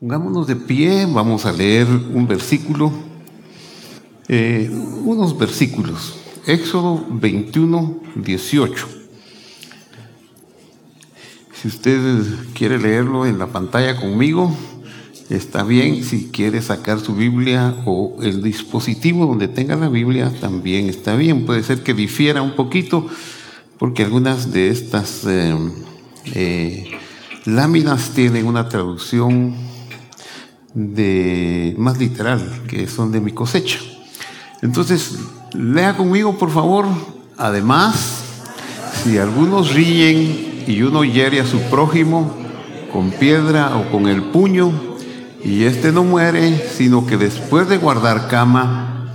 Pongámonos de pie, vamos a leer un versículo, eh, unos versículos. Éxodo 21, 18. Si usted quiere leerlo en la pantalla conmigo, está bien. Si quiere sacar su Biblia o el dispositivo donde tenga la Biblia, también está bien. Puede ser que difiera un poquito, porque algunas de estas eh, eh, láminas tienen una traducción de, más literal, que son de mi cosecha. Entonces, lea conmigo, por favor. Además, si algunos ríen y uno hiere a su prójimo con piedra o con el puño, y éste no muere, sino que después de guardar cama,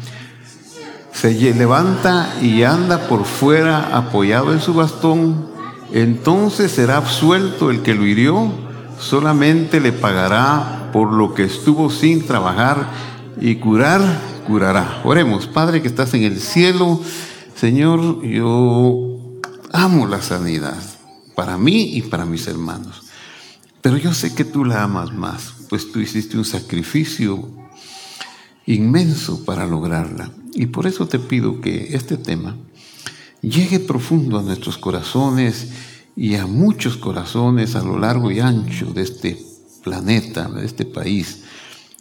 se levanta y anda por fuera apoyado en su bastón, entonces será absuelto el que lo hirió, solamente le pagará por lo que estuvo sin trabajar y curar, curará. Oremos, Padre que estás en el cielo, Señor, yo amo la sanidad para mí y para mis hermanos. Pero yo sé que tú la amas más, pues tú hiciste un sacrificio inmenso para lograrla. Y por eso te pido que este tema llegue profundo a nuestros corazones y a muchos corazones a lo largo y ancho de este planeta, de este país,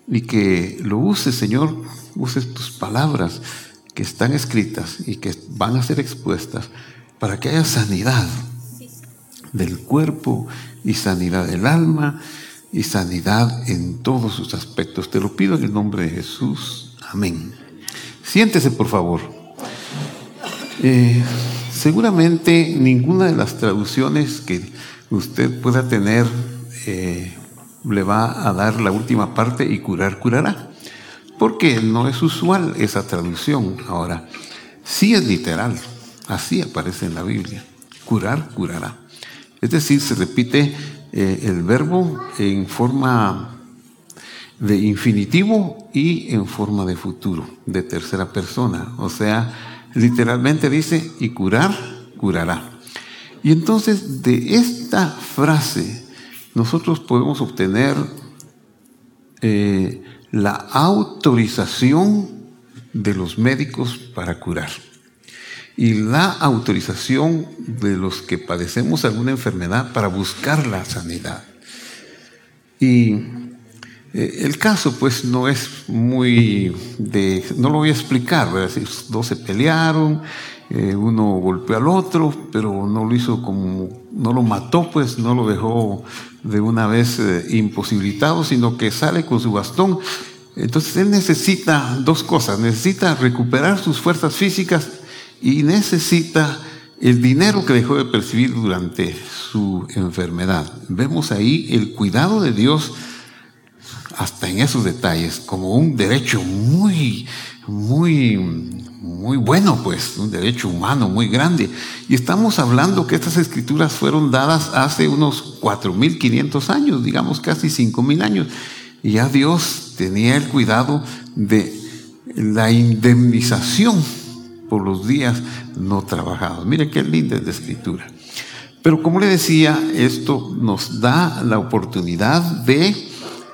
y que lo uses, Señor, uses tus palabras que están escritas y que van a ser expuestas para que haya sanidad del cuerpo y sanidad del alma y sanidad en todos sus aspectos. Te lo pido en el nombre de Jesús. Amén. Siéntese, por favor. Eh, seguramente ninguna de las traducciones que usted pueda tener eh, le va a dar la última parte y curar, curará. Porque no es usual esa traducción. Ahora, sí es literal. Así aparece en la Biblia. Curar, curará. Es decir, se repite eh, el verbo en forma de infinitivo y en forma de futuro, de tercera persona. O sea, literalmente dice, y curar, curará. Y entonces de esta frase nosotros podemos obtener eh, la autorización de los médicos para curar y la autorización de los que padecemos alguna enfermedad para buscar la sanidad. Y el caso pues no es muy de, no lo voy a explicar, ¿verdad? dos se pelearon, eh, uno golpeó al otro, pero no lo hizo como, no lo mató, pues no lo dejó de una vez eh, imposibilitado, sino que sale con su bastón. Entonces él necesita dos cosas, necesita recuperar sus fuerzas físicas y necesita el dinero que dejó de percibir durante su enfermedad. Vemos ahí el cuidado de Dios hasta en esos detalles como un derecho muy, muy, muy bueno, pues, un derecho humano muy grande. Y estamos hablando que estas escrituras fueron dadas hace unos 4.500 años, digamos casi 5.000 años. Y ya Dios tenía el cuidado de la indemnización por los días no trabajados. Mire qué linda es la escritura. Pero como le decía, esto nos da la oportunidad de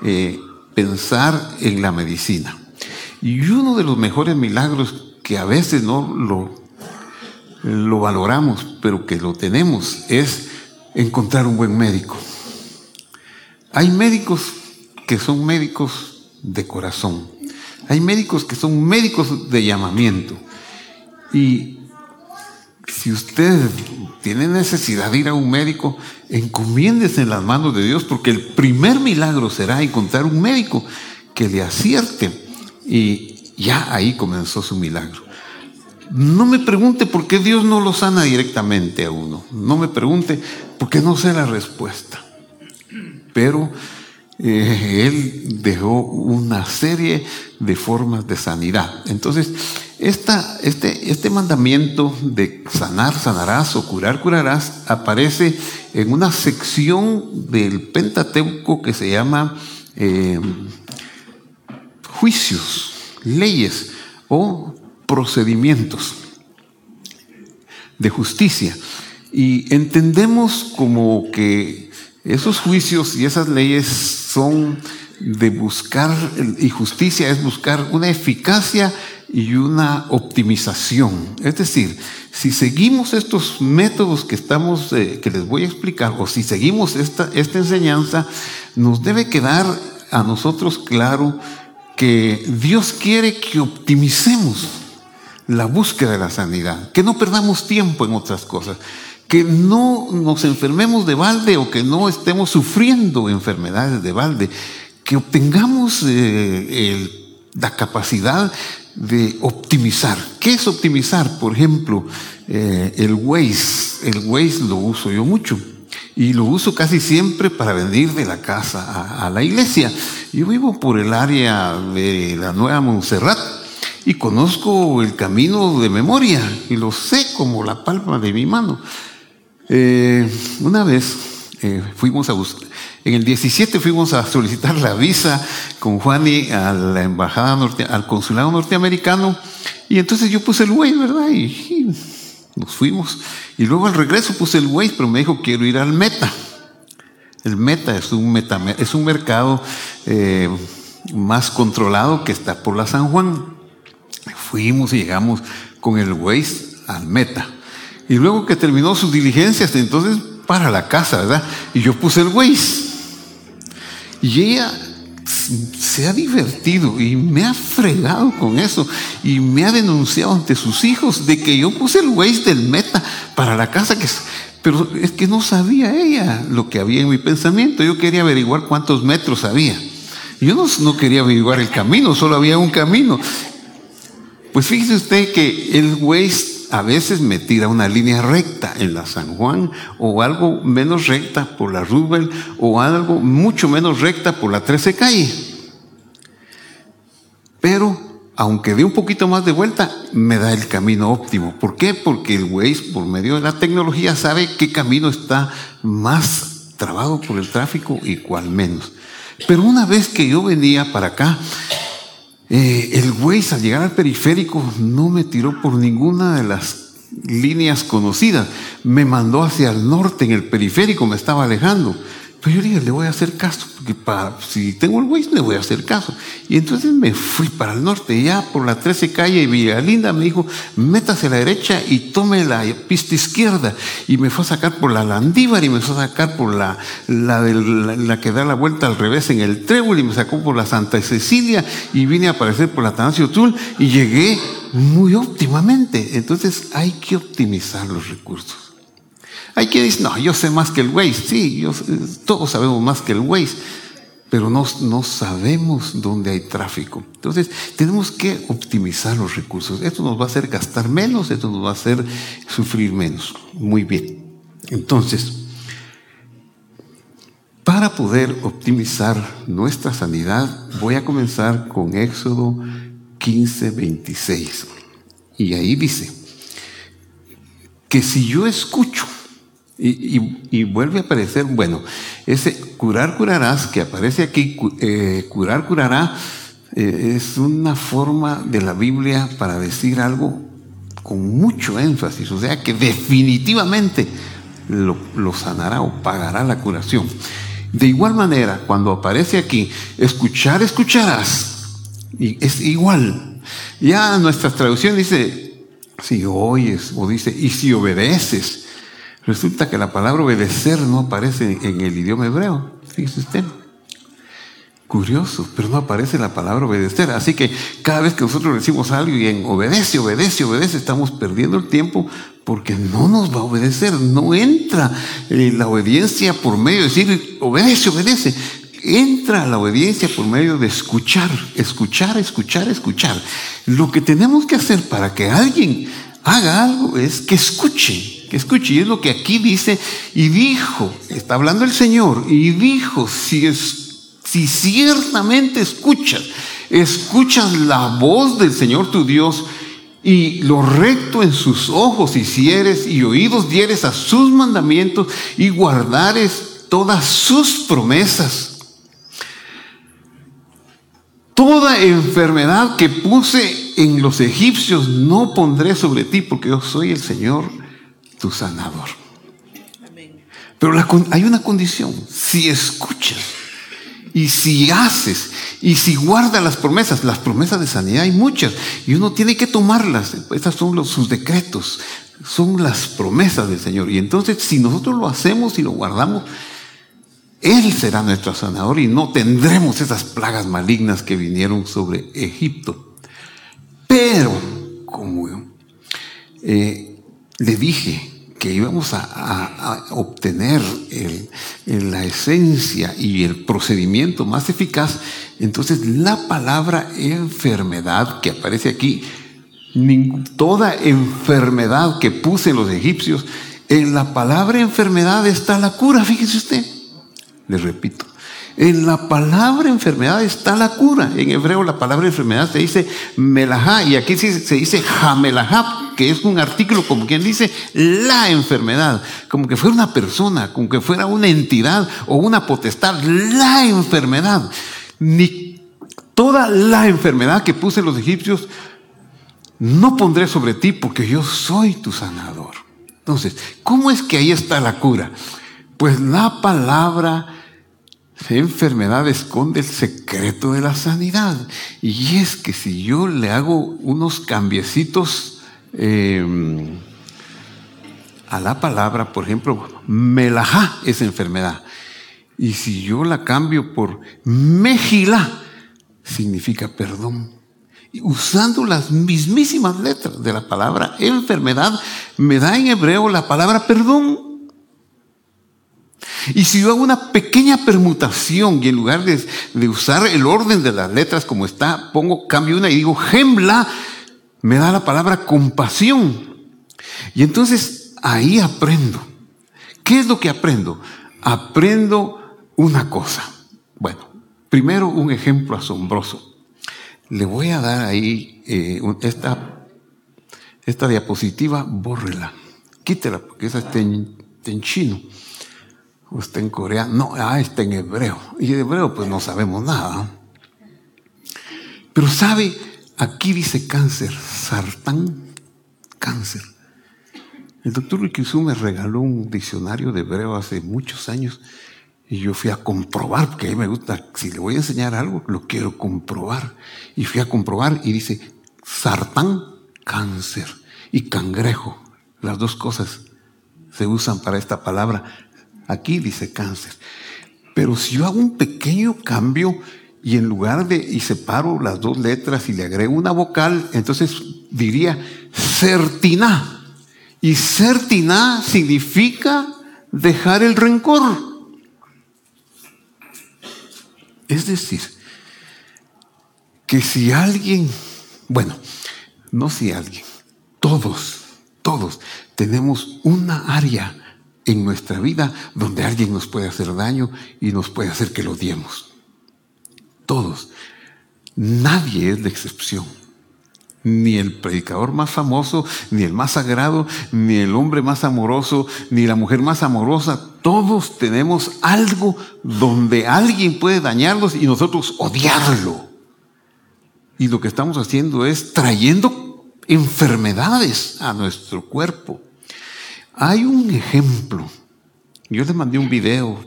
eh, pensar en la medicina. Y uno de los mejores milagros que a veces no lo, lo valoramos, pero que lo tenemos, es encontrar un buen médico. Hay médicos que son médicos de corazón. Hay médicos que son médicos de llamamiento. Y si usted tiene necesidad de ir a un médico, encomiéndese en las manos de Dios, porque el primer milagro será encontrar un médico que le acierte. Y ya ahí comenzó su milagro. No me pregunte por qué Dios no lo sana directamente a uno. No me pregunte porque no sé la respuesta. Pero eh, Él dejó una serie de formas de sanidad. Entonces, este, este mandamiento de sanar, sanarás o curar, curarás aparece en una sección del Pentateuco que se llama eh, juicios, leyes o procedimientos de justicia. Y entendemos como que esos juicios y esas leyes son de buscar, y justicia es buscar una eficacia y una optimización. Es decir, si seguimos estos métodos que estamos, eh, que les voy a explicar, o si seguimos esta, esta enseñanza, nos debe quedar a nosotros claro que Dios quiere que optimicemos la búsqueda de la sanidad, que no perdamos tiempo en otras cosas, que no nos enfermemos de balde o que no estemos sufriendo enfermedades de balde, que obtengamos eh, la capacidad de optimizar. ¿Qué es optimizar? Por ejemplo, eh, el Waze. El Waze lo uso yo mucho y lo uso casi siempre para venir de la casa a, la iglesia. Yo vivo por el área de la Nueva Montserrat y conozco el camino de memoria y lo sé como la palma de mi mano. Eh, una vez eh, fuimos a buscar, en el 17 fuimos a solicitar la visa con Juani a la embajada norte, al consulado norteamericano y entonces yo puse el güey, ¿verdad? y nos fuimos. Y luego al regreso puse el Waze, pero me dijo, quiero ir al Meta. El Meta es un, meta, es un mercado eh, más controlado que está por la San Juan. Fuimos y llegamos con el Waze al Meta. Y luego que terminó sus diligencias, entonces para la casa, ¿verdad? Y yo puse el Waze. Y ella se ha divertido y me ha fregado con eso y me ha denunciado ante sus hijos de que yo puse el Waze del Meta para la casa que pero es que no sabía ella lo que había en mi pensamiento. Yo quería averiguar cuántos metros había. Yo no, no quería averiguar el camino, solo había un camino. Pues fíjese usted que el Waze a veces me tira una línea recta en la San Juan o algo menos recta por la Rubel o algo mucho menos recta por la 13 calle. Pero aunque dé un poquito más de vuelta, me da el camino óptimo. ¿Por qué? Porque el Waze, por medio de la tecnología, sabe qué camino está más trabado por el tráfico y cuál menos. Pero una vez que yo venía para acá, eh, el Waze al llegar al periférico no me tiró por ninguna de las líneas conocidas. Me mandó hacia el norte en el periférico, me estaba alejando. Pero yo dije, le voy a hacer caso, porque para, si tengo el Waze le voy a hacer caso. Y entonces me fui para el norte, ya por la 13 calle y Villa Linda me dijo, métase a la derecha y tome la pista izquierda. Y me fue a sacar por la Landívar y me fue a sacar por la, la, la, que da la vuelta al revés en el Trébol y me sacó por la Santa Cecilia y vine a aparecer por la Tanasio Tul y llegué muy óptimamente. Entonces hay que optimizar los recursos. Hay quien dice, no, yo sé más que el Waze. Sí, todos sabemos más que el Waze, pero no, no sabemos dónde hay tráfico. Entonces, tenemos que optimizar los recursos. Esto nos va a hacer gastar menos, esto nos va a hacer sufrir menos. Muy bien. Entonces, para poder optimizar nuestra sanidad, voy a comenzar con Éxodo 15, 26. Y ahí dice que si yo escucho y, vuelve a aparecer, bueno, ese curar, curarás, que aparece aquí, eh, curar, curará, eh, es una forma de la Biblia para decir algo con mucho énfasis, o sea que definitivamente lo, lo sanará o pagará la curación. De igual manera, cuando aparece aquí, escuchar, escucharás, y es igual. Ya nuestra traducción dice, si oyes, o dice, y si obedeces. Resulta que la palabra obedecer no aparece en el idioma hebreo. Fíjese usted. Curioso, pero no aparece la palabra obedecer. Así que cada vez que nosotros decimos algo y en obedece, obedece, obedece, estamos perdiendo el tiempo porque no nos va a obedecer. No entra eh, la obediencia por medio de decir obedece, obedece. Entra la obediencia por medio de escuchar, escuchar, escuchar, escuchar. Lo que tenemos que hacer para que alguien haga algo es que escuche que escuche, y es lo que aquí dice, y dijo, está hablando el Señor, y dijo, si, es, si ciertamente escuchas, escuchas la voz del Señor tu Dios, y lo recto en sus ojos hicieres, y oídos dieres a sus mandamientos, y guardares todas sus promesas. Toda enfermedad que puse en los egipcios no pondré sobre ti, porque yo soy el Señor tu sanador. Pero hay una condición, si escuchas y si haces, y si guardas las promesas, las promesas de sanidad hay muchas, y uno tiene que tomarlas. Estas son los, sus decretos, son las promesas del Señor. Y entonces, si nosotros lo hacemos y lo guardamos, Él será nuestro sanador y no tendremos esas plagas malignas que vinieron sobre Egipto. Pero, como eh, le dije, que íbamos a, obtener la esencia y el procedimiento más eficaz, entonces la palabra enfermedad que aparece aquí, toda enfermedad que puse los egipcios, en la palabra enfermedad está la cura, fíjese usted. Le repito, en la palabra enfermedad está la cura. En hebreo la palabra enfermedad se dice melajá y aquí se dice jamelajá, que es un artículo como quien dice la enfermedad, como que fuera una persona, como que fuera una entidad o una potestad, la enfermedad. Ni toda la enfermedad que puse los egipcios no pondré sobre ti porque yo soy tu sanador. Entonces, ¿cómo es que ahí está la cura? Pues la palabra enfermedad esconde el secreto de la sanidad. Y es que si yo le hago unos cambiecitos em, a la palabra, por ejemplo, melajá es enfermedad. Y si yo la cambio por mejilá, significa perdón. Y usando las mismísimas letras de la palabra enfermedad, me da en hebreo la palabra perdón. Y si yo hago una pequeña permutación y en lugar de, usar el orden de las letras como está, pongo, cambio una y digo gembla, me da la palabra compasión. Y entonces ahí aprendo. ¿Qué es lo que aprendo? Aprendo una cosa. Bueno, primero un ejemplo asombroso. Le voy a dar ahí eh, esta, esta diapositiva, bórrela, quítela, porque esa está en chino. Usted en coreano, no, ah, está en hebreo. Y de hebreo pues no sabemos nada. Pero sabe, aquí dice cáncer, sartán, cáncer. El doctor Rikizú me regaló un diccionario de hebreo hace muchos años y yo fui a comprobar, porque a mí me gusta, si le voy a enseñar algo, lo quiero comprobar. Y fui a comprobar y dice sartán, cáncer y cangrejo. Las dos cosas se usan para esta palabra Aquí dice cáncer. Pero si yo hago un pequeño cambio y en lugar de, y separo las dos letras y le agrego una vocal, entonces diría certina. Y certina significa dejar el rencor. Es decir, que si alguien, bueno, no si alguien, todos, todos tenemos una área en nuestra vida donde alguien nos puede hacer daño y nos puede hacer que lo odiemos. Todos. Nadie es la excepción. Ni el predicador más famoso, ni el más sagrado, ni el hombre más amoroso, ni la mujer más amorosa. Todos tenemos algo donde alguien puede dañarnos y nosotros odiarlo. Y lo que estamos haciendo es trayendo enfermedades a nuestro cuerpo. Hay un ejemplo. Yo le mandé un video.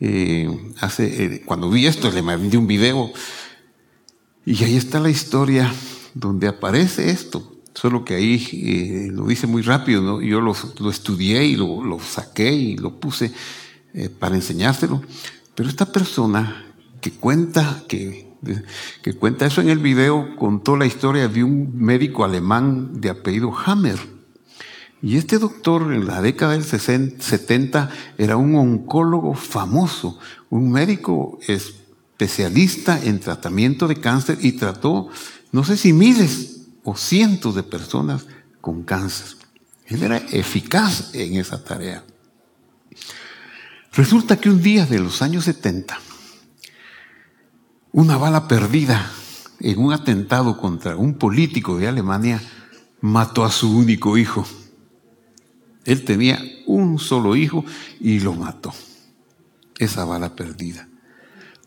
Eh, hace, eh, cuando vi esto, le mandé un video. Y ahí está la historia donde aparece esto. Solo que ahí eh, lo dice muy rápido. ¿no? Yo lo, estudié y lo, lo, saqué y lo puse para enseñárselo. Pero esta persona que cuenta, que, que cuenta eso en el video, contó la historia de un médico alemán de apellido Hammer y este doctor en la década del 70 era un oncólogo famoso, un médico especialista en tratamiento de cáncer y trató, no sé si miles o cientos de personas con cáncer. Él era eficaz en esa tarea. Resulta que un día de los años 70, una bala perdida en un atentado contra un político de Alemania mató a su único hijo. Él tenía un solo hijo y lo mató. Esa bala perdida.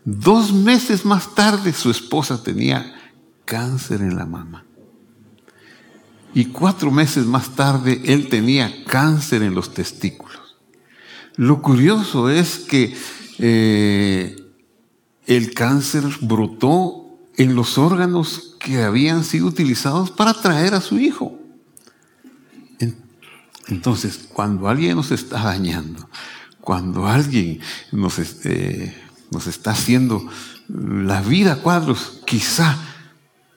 Dos meses más tarde su esposa tenía cáncer en la mama. Y cuatro meses más tarde él tenía cáncer en los testículos. Lo curioso es que eh, el cáncer brotó en los órganos que habían sido utilizados para traer a su hijo. Entonces, cuando alguien nos está dañando, cuando alguien nos, este, nos está haciendo la vida a cuadros, quizá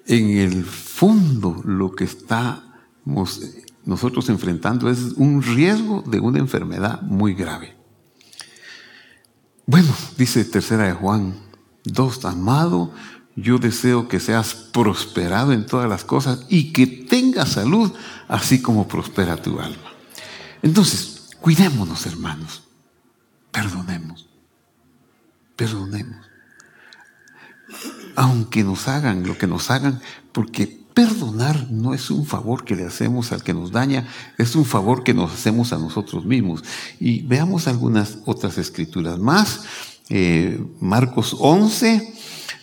en el fondo lo que estamos nosotros enfrentando es un riesgo de una enfermedad muy grave. Bueno, dice tercera de Juan 2, amado, yo deseo que seas prosperado en todas las cosas y que tengas salud, así como prospera tu alma. Entonces, cuidémonos, hermanos. Perdonemos. Perdonemos. Aunque nos hagan lo que nos hagan, porque perdonar no es un favor que le hacemos al que nos daña, es un favor que nos hacemos a nosotros mismos. Y veamos algunas otras escrituras más. Eh, Marcos 11,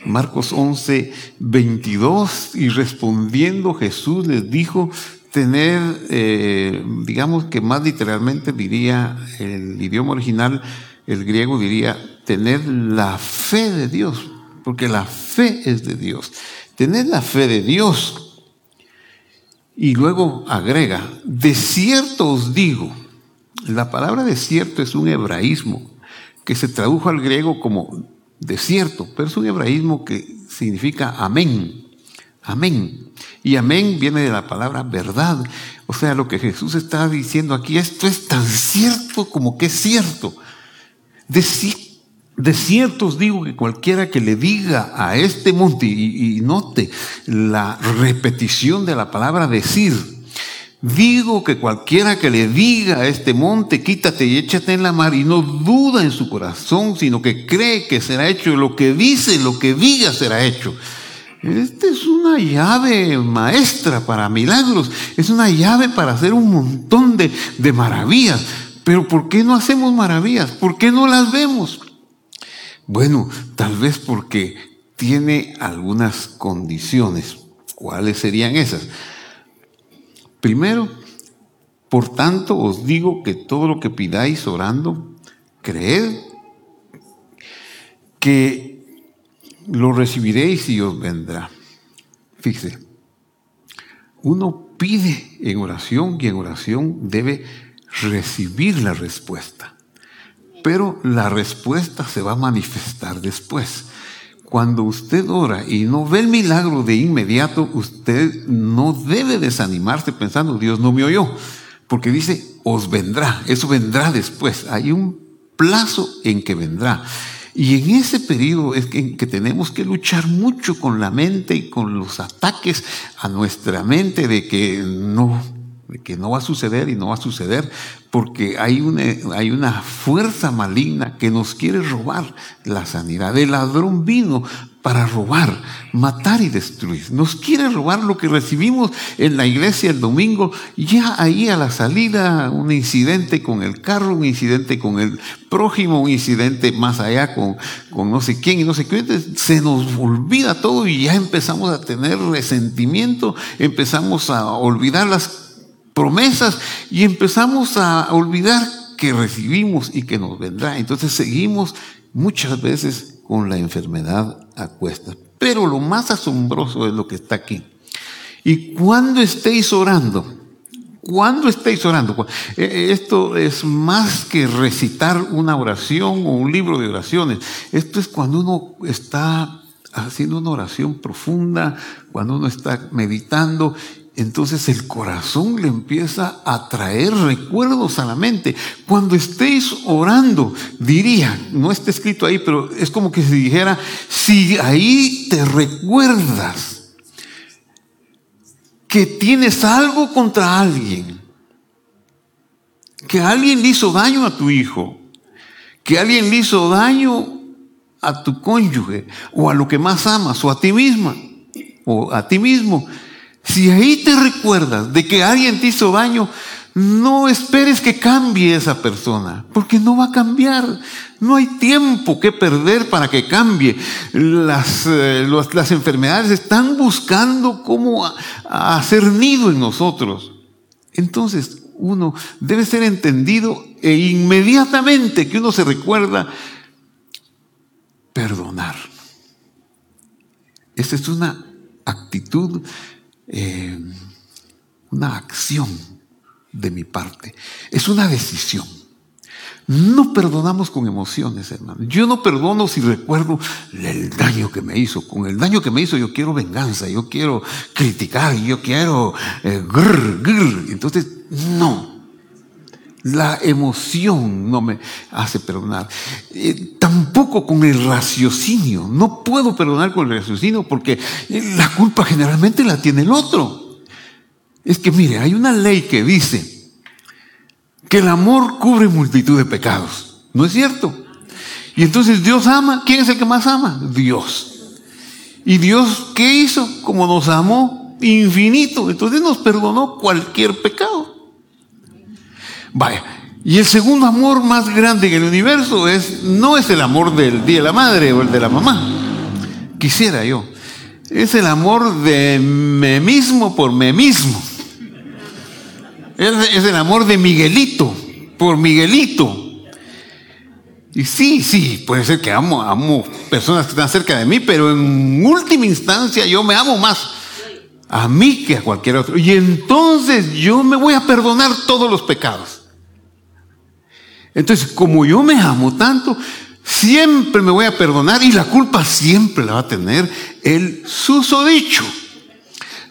Marcos 11, 22, y respondiendo Jesús les dijo, tener, eh, digamos que más literalmente diría el idioma original, el griego diría, tener la fe de Dios, porque la fe es de Dios. Tener la fe de Dios. Y luego agrega, de cierto os digo, la palabra desierto es un hebraísmo que se tradujo al griego como desierto, pero es un hebraísmo que significa amén. Amén. Y amén viene de la palabra verdad. O sea, lo que Jesús está diciendo aquí, esto es tan cierto como que es cierto. De, cierto os digo que cualquiera que le diga a este monte, y note la repetición de la palabra decir, Digo que cualquiera que le diga a este monte, quítate y échate en la mar, y no duda en su corazón, sino que cree que será hecho lo que dice, lo que diga será hecho. Esta es una llave maestra para milagros, es una llave para hacer un montón de, de maravillas. Pero ¿por qué no hacemos maravillas? ¿Por qué no las vemos? Bueno, tal vez porque tiene algunas condiciones. ¿Cuáles serían esas? Primero, por tanto os digo que todo lo que pidáis orando, creed que lo recibiréis y os vendrá. Fíjese, uno pide en oración y en oración debe recibir la respuesta. Pero la respuesta se va a manifestar después. Cuando usted ora y no ve el milagro de inmediato, usted no debe desanimarse pensando, Dios no me oyó, porque dice, os vendrá, eso vendrá después. Hay un plazo en que vendrá. Y en ese periodo es en que tenemos que luchar mucho con la mente y con los ataques a nuestra mente de que no, que no va a suceder y no va a suceder, porque hay una, hay una fuerza maligna que nos quiere robar la sanidad. El ladrón vino para robar, matar y destruir. Nos quiere robar lo que recibimos en la iglesia el domingo, ya ahí a la salida, un incidente con el carro, un incidente con el prójimo, un incidente más allá con, con no sé quién y no sé qué. Se nos olvida todo y ya empezamos a tener resentimiento, empezamos a olvidar las promesas y empezamos a olvidar que recibimos y que nos vendrá. Entonces seguimos muchas veces con la enfermedad a cuestas. Pero lo más asombroso es lo que está aquí. Y cuando estéis orando, cuando estéis orando, e, e, esto es más que recitar una oración o un libro de oraciones. Esto es cuando uno está haciendo una oración profunda, cuando uno está meditando entonces el corazón le empieza a traer recuerdos a la mente. Cuando estéis orando, diría, no está escrito ahí, pero es como que se dijera, si ahí te recuerdas que tienes algo contra alguien, que alguien le hizo daño a tu hijo, que alguien le hizo daño a tu cónyuge, o a lo que más amas, o a ti misma, o a ti mismo, si ahí te recuerdas de que alguien te hizo daño, no esperes que cambie esa persona, porque no va a cambiar. No hay tiempo que perder para que cambie. Las, eh, enfermedades están buscando cómo hacer nido en nosotros. Entonces, uno debe ser entendido e inmediatamente que uno se recuerda perdonar. Esta es una actitud, eh, una acción de mi parte. Es una decisión. No perdonamos con emociones, hermano. Yo no perdono si recuerdo el daño que me hizo. Con el daño que me hizo yo quiero venganza, yo quiero criticar, yo quiero eh, Entonces, no. La emoción no me hace perdonar. Eh, tampoco con el raciocinio. No puedo perdonar con el raciocinio porque la culpa generalmente la tiene el otro. Es que mire, hay una ley que dice, que el amor cubre multitud de pecados. ¿No es cierto? Y entonces Dios ama. ¿Quién es el que más ama? Dios. ¿Y Dios qué hizo? Como nos amó infinito. Entonces nos perdonó cualquier pecado. Vaya. Y el segundo amor más grande en el universo es, no es el amor del Día de la Madre o el de la mamá. Quisiera yo. Es el amor de mí mismo por mí mismo. Es, el amor de Miguelito, por Miguelito. Y sí, sí, puede ser que amo, amo personas que están cerca de mí, pero en última instancia yo me amo más a mí que a cualquier otro. Y entonces yo me voy a perdonar todos los pecados. Entonces, como yo me amo tanto, siempre me voy a perdonar y la culpa siempre la va a tener el susodicho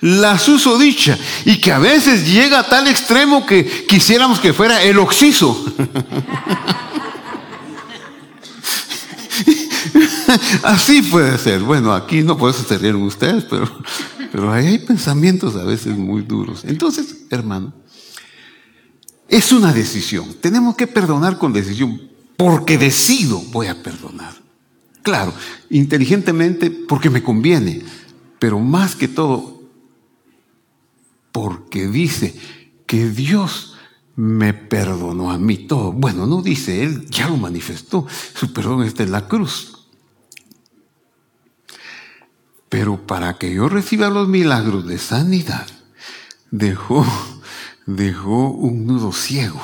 la susodicha y que a veces llega a tal extremo que quisiéramos que fuera el oxiso. Así puede ser. Bueno, aquí no puedo se ustedes, pero, pero ahí hay pensamientos a veces muy duros. Entonces, hermano, es una decisión. Tenemos que perdonar con decisión, porque decido voy a perdonar. Claro, inteligentemente porque me conviene, pero más que todo porque dice que Dios me perdonó a mí todo. Bueno, no dice Él, ya lo manifestó. Su perdón está en la cruz. Pero para que yo reciba los milagros de sanidad, dejó, dejó un nudo ciego.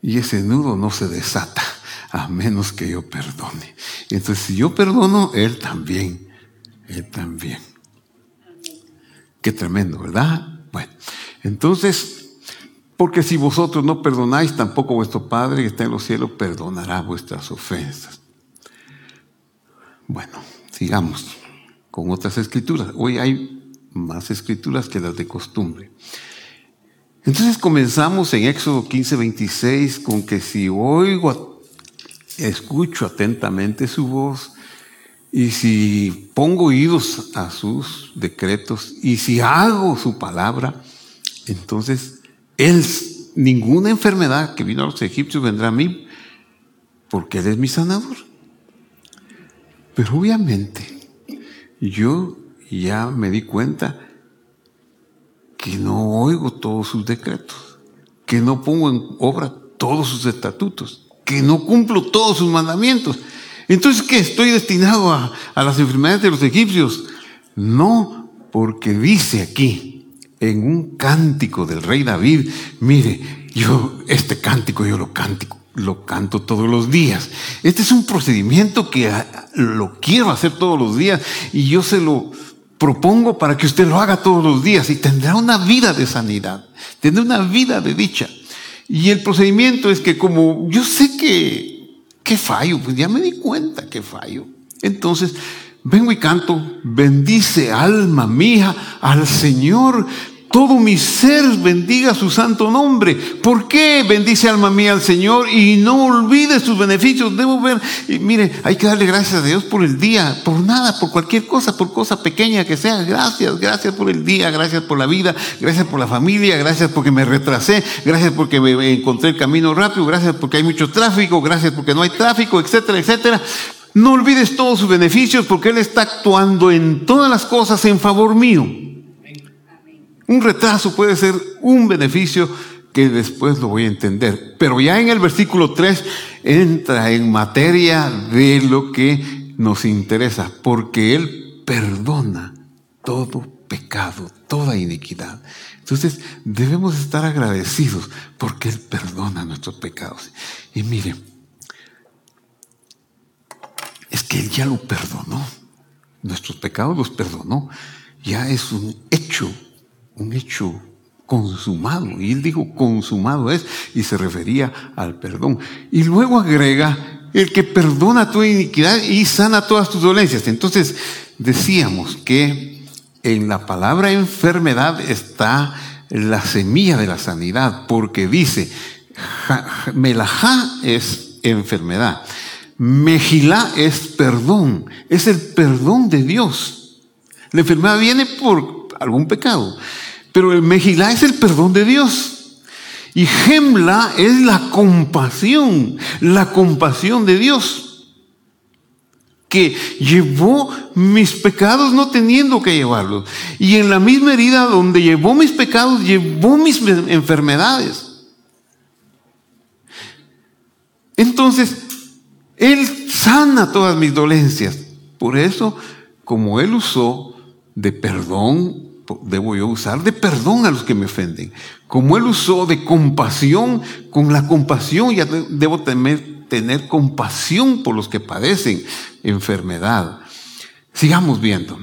Y ese nudo no se desata a menos que yo perdone. Entonces, si yo perdono, Él también, Él también. Qué tremendo, ¿verdad? Bueno, entonces, porque si vosotros no perdonáis, tampoco vuestro Padre que está en los cielos perdonará vuestras ofensas. Bueno, sigamos con otras escrituras. Hoy hay más escrituras que las de costumbre. Entonces comenzamos en Éxodo 15, 26 con que si oigo, escucho atentamente su voz y si pongo oídos a sus decretos y si hago su palabra, entonces él, ninguna enfermedad que vino a los egipcios vendrá a mí, porque Él es mi sanador. Pero obviamente yo ya me di cuenta que no oigo todos sus decretos, que no pongo en obra todos sus estatutos, que no cumplo todos sus mandamientos. Entonces, ¿qué? ¿Estoy destinado a, las enfermedades de los egipcios? No, porque dice aquí, en un cántico del rey David, mire, yo este cántico yo lo canto, lo canto todos los días. Este es un procedimiento que ah, lo quiero hacer todos los días y yo se lo propongo para que usted lo haga todos los días y tendrá una vida de sanidad, tendrá una vida de dicha. Y el procedimiento es que como yo sé que ¿Qué fallo? Pues ya me di cuenta que fallo. Entonces, vengo y canto, bendice alma mía al Señor, todo mi ser bendiga su santo nombre. ¿Por qué bendice alma mía al Señor y no olvide sus beneficios? Debo ver, y mire, hay que darle gracias a Dios por el día, por nada, por cualquier cosa, por cosa pequeña que sea. Gracias, gracias por el día, gracias por la vida, gracias por la familia, gracias porque me retrasé, gracias porque me encontré el camino rápido, gracias porque hay mucho tráfico, gracias porque no hay tráfico, etcétera, etcétera. No olvides todos sus beneficios porque Él está actuando en todas las cosas en favor mío. Un retraso puede ser un beneficio que después lo voy a entender. Pero ya en el versículo 3 entra en materia de lo que nos interesa, porque Él perdona todo pecado, toda iniquidad. Entonces debemos estar agradecidos porque Él perdona nuestros pecados. Y mire, es que Él ya lo perdonó. nuestros pecados los perdonó. Ya es un hecho, un hecho consumado. Y él dijo, consumado es, y se refería al perdón. Y luego agrega, el que perdona tu iniquidad y sana todas tus dolencias. Entonces, decíamos que en la palabra enfermedad está la semilla de la sanidad, porque dice, melajá es enfermedad, mejilá es perdón, es el perdón de Dios. La enfermedad viene por algún pecado. Pero el Mejilá es el perdón de Dios. Y Gemla es la compasión, la compasión de Dios. Que llevó mis pecados no teniendo que llevarlos. Y en la misma herida donde llevó mis pecados, llevó mis enfermedades. Entonces, Él sana todas mis dolencias. Por eso, como Él usó de perdón debo yo usar de perdón a los que me ofenden. Como Él usó de compasión, con la compasión ya debo tener, compasión por los que padecen enfermedad. Sigamos viendo.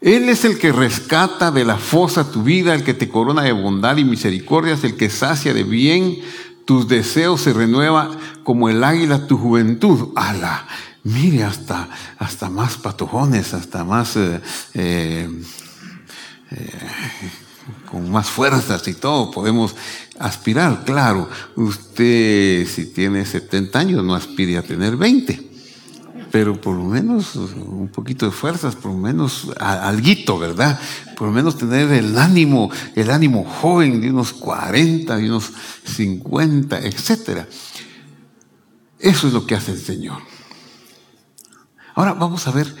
Él es el que rescata de la fosa tu vida, el que te corona de bondad y misericordia, es el que sacia de bien tus deseos, se renueva como el águila tu juventud. ¡Hala! Mire, hasta, hasta más patojones, hasta más eh, eh, eh, con más fuerzas y todo, podemos aspirar. Claro, usted si tiene 70 años no aspire a tener 20, pero por lo menos un poquito de fuerzas, por lo menos alguito, ¿verdad? Por lo menos tener el ánimo, el ánimo joven de unos 40, de unos 50, etc. Eso es lo que hace el Señor. Ahora vamos a ver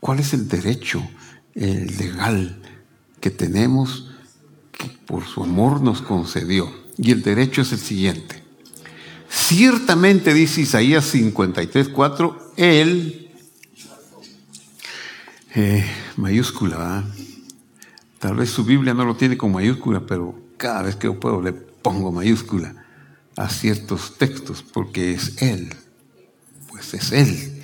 cuál es el derecho legal que tenemos que por su amor nos concedió. Y el derecho es el siguiente. Ciertamente dice Isaías 53, 4, Él, eh, mayúscula, tal vez su Biblia no lo tiene con mayúscula, pero cada vez que yo puedo le pongo mayúscula a ciertos textos, porque es Él, pues es Él.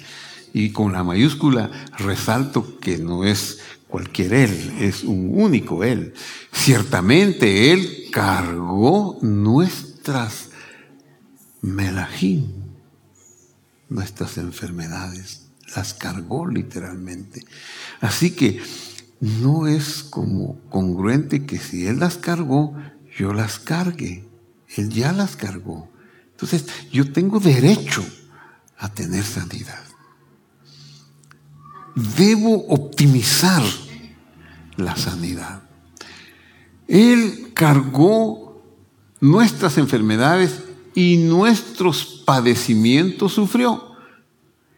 Y con la mayúscula resalto que no es cualquier Él, es un único Él. Ciertamente Él cargó nuestras melajim, nuestras enfermedades, las cargó literalmente. Así que no es como congruente que si Él las cargó, yo las cargue. Él ya las cargó. Entonces, yo tengo derecho a tener sanidad debo optimizar la sanidad. Él cargó nuestras enfermedades y nuestros padecimientos sufrió.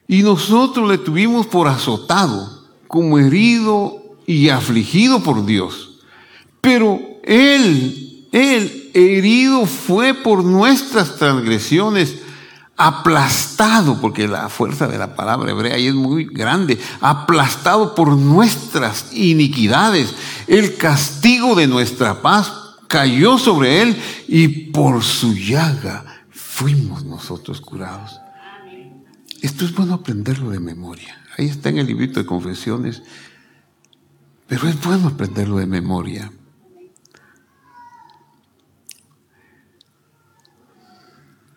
Y nosotros le tuvimos por azotado, como herido y afligido por Dios. Pero Él, Él herido fue por nuestras transgresiones aplastado, porque la fuerza de la palabra hebrea ahí es muy grande, aplastado por nuestras iniquidades. El castigo de nuestra paz cayó sobre él y por su llaga fuimos nosotros curados. Esto es bueno aprenderlo de memoria. Ahí está en el librito de confesiones, pero es bueno aprenderlo de memoria.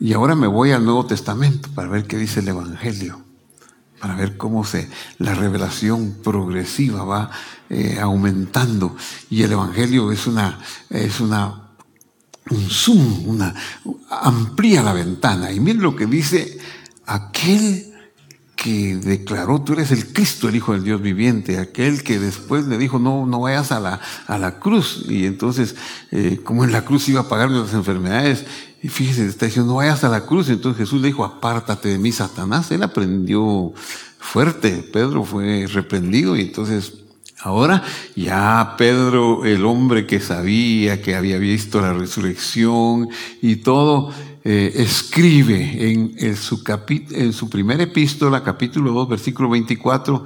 Y ahora me voy al Nuevo Testamento para ver qué dice el Evangelio, para ver cómo se, la revelación progresiva va eh, aumentando. Y el Evangelio es una, es una, un zoom, una, amplía la ventana. Y miren lo que dice aquel que declaró, tú eres el Cristo, el Hijo del Dios viviente, aquel que después le dijo, no, no vayas a la, a la cruz. Y entonces, eh, como en la cruz iba a pagar las enfermedades, y fíjese, está diciendo, no vayas a la cruz. Entonces Jesús le dijo, apártate de mí, Satanás. Él aprendió fuerte. Pedro fue reprendido y entonces ahora ya Pedro, el hombre que sabía, que había visto la resurrección y todo, eh, escribe en, en, su en su primera epístola, capítulo 2, versículo 24,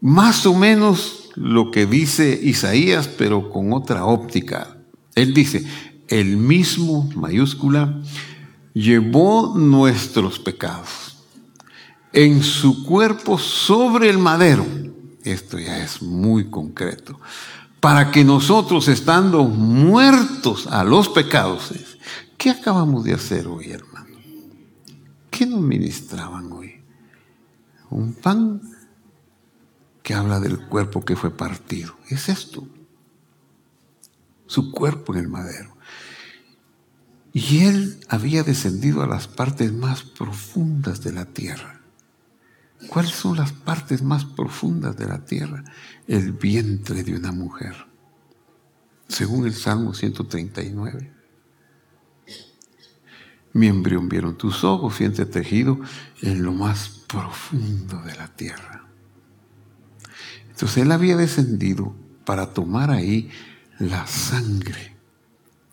más o menos lo que dice Isaías, pero con otra óptica. Él dice, el mismo, mayúscula, llevó nuestros pecados en su cuerpo sobre el madero. esto ya es muy concreto, para que nosotros estando muertos a los pecados, ¿qué acabamos de hacer hoy, hermano? ¿Qué nos ministraban hoy? Un pan que habla del cuerpo que fue partido. Es esto. Su cuerpo en el madero. Y él había descendido a las partes más profundas de la tierra. ¿Cuáles son las partes más profundas de la tierra? El vientre de una mujer, según el Salmo 139. Mi embrión vieron tus ojos, y tejido en lo más profundo de la tierra. Entonces él había descendido para tomar ahí la sangre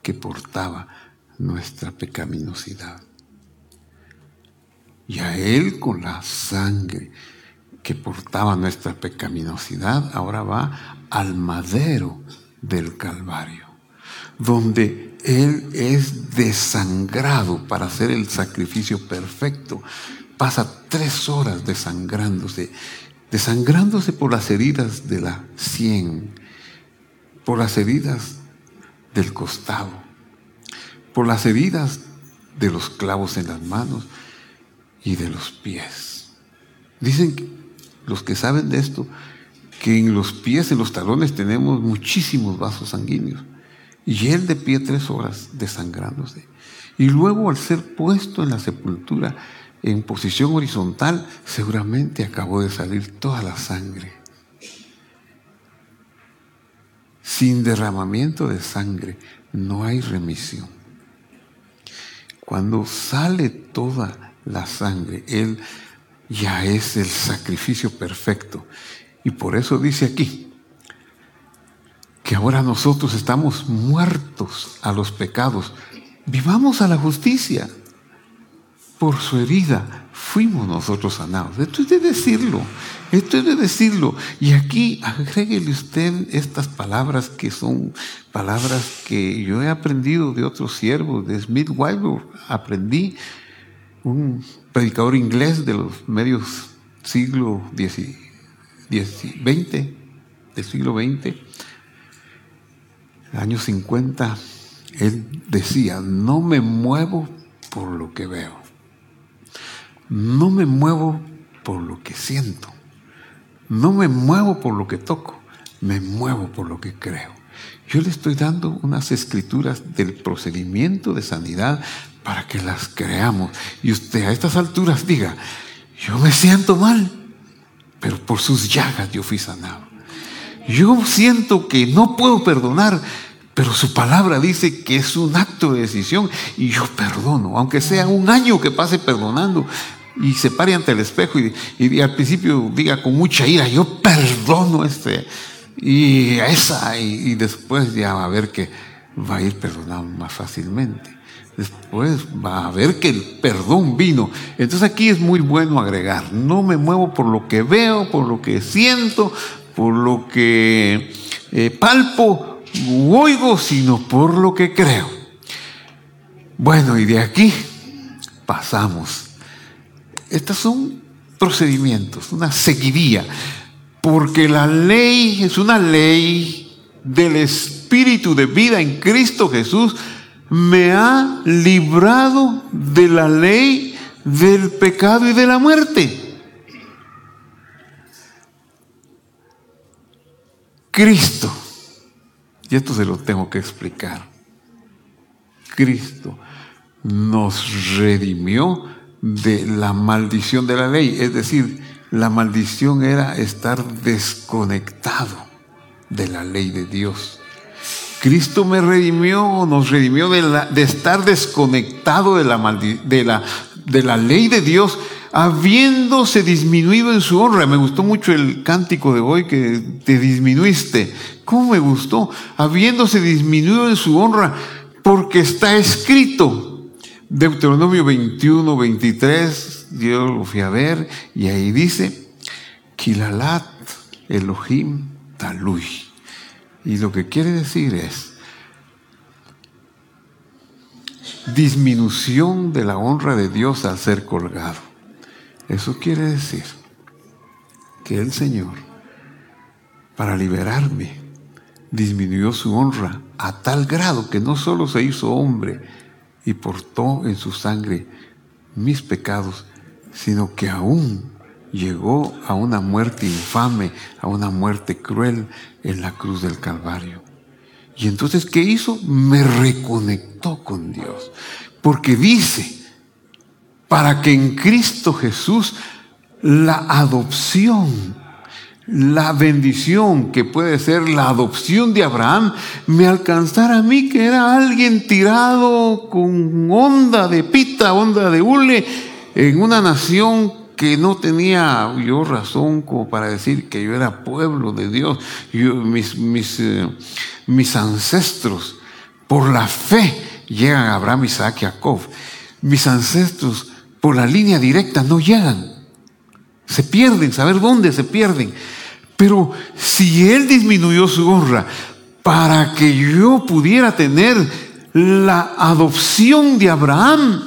que portaba nuestra pecaminosidad. Y a Él con la sangre que portaba nuestra pecaminosidad, ahora va al madero del Calvario, donde Él es desangrado para hacer el sacrificio perfecto. Pasa tres horas desangrándose, desangrándose por las heridas de la sien, por las heridas del costado, por las heridas de los clavos en las manos y de los pies. Dicen los que saben de esto que en los pies, en los talones tenemos muchísimos vasos sanguíneos. Y él de pie tres horas desangrándose. Y luego al ser puesto en la sepultura en posición horizontal, seguramente acabó de salir toda la sangre. Sin derramamiento de sangre no hay remisión. Cuando sale toda la sangre, Él ya es el sacrificio perfecto. Y por eso dice aquí que ahora nosotros estamos muertos a los pecados. Vivamos a la justicia. Por su herida fuimos nosotros sanados. Esto es de decirlo, esto es de decirlo. Y aquí agréguele usted estas palabras que son palabras que yo he aprendido de otros siervos, de Smith Wilbur. Aprendí un predicador inglés de los medios siglo XX, del siglo XX, años 50, él decía, no me muevo por lo que veo no me muevo por lo que siento. No me muevo por lo que toco. Me muevo por lo que creo. Yo le estoy dando unas escrituras del procedimiento de sanidad para que las creamos. Y usted a estas alturas diga, yo me siento mal, pero por sus llagas yo fui sanado. Yo siento que no puedo perdonar, pero su palabra dice que es un acto de decisión y yo perdono, aunque sea un año que pase perdonando, y se pare ante el espejo y, al principio diga con mucha ira, yo perdono este, y esa, y, después ya va a ver que va a ir perdonando más fácilmente. Después va a ver que el perdón vino. Entonces aquí es muy bueno agregar, no me muevo por lo que veo, por lo que siento, por lo que eh, palpo u oigo, sino por lo que creo. Bueno, y de aquí pasamos estos son procedimientos, una seguidilla, porque la ley es una ley del Espíritu de vida en Cristo Jesús, me ha librado de la ley del pecado y de la muerte. Cristo, y esto se lo tengo que explicar, Cristo nos redimió de la maldición de la ley. Es decir, la maldición era estar desconectado de la ley de Dios. Cristo me redimió, nos redimió de, la, de estar desconectado de la, de, la, de la ley de Dios, habiéndose disminuido en su honra. Me gustó mucho el cántico de hoy que te disminuiste. ¿Cómo me gustó? Habiéndose disminuido en su honra, porque está escrito Deuteronomio 21, 23, yo lo fui a ver y ahí dice, Kilalat Elohim Talui. Y lo que quiere decir es disminución de la honra de Dios al ser colgado. Eso quiere decir que el Señor para liberarme, disminuyó su honra a tal grado que no solo se hizo hombre y portó en su sangre mis pecados, sino que aún llegó a una muerte infame, a una muerte cruel en la cruz del Calvario. Y entonces, ¿qué hizo? Me reconectó con Dios. Porque dice, para que en Cristo Jesús la adopción, la bendición que puede ser la adopción de Abraham, me alcanzara a mí que era alguien tirado con onda de pita, onda de hule, en una nación que no tenía yo razón como para decir que yo era pueblo de Dios. mis, mis, eh, mis ancestros, por la fe, llegan a Abraham, Isaac y Jacob. Mis ancestros, por la línea directa, no llegan. Se pierden, saber dónde se pierden. Pero si Él disminuyó su honra para que yo pudiera tener la adopción de Abraham,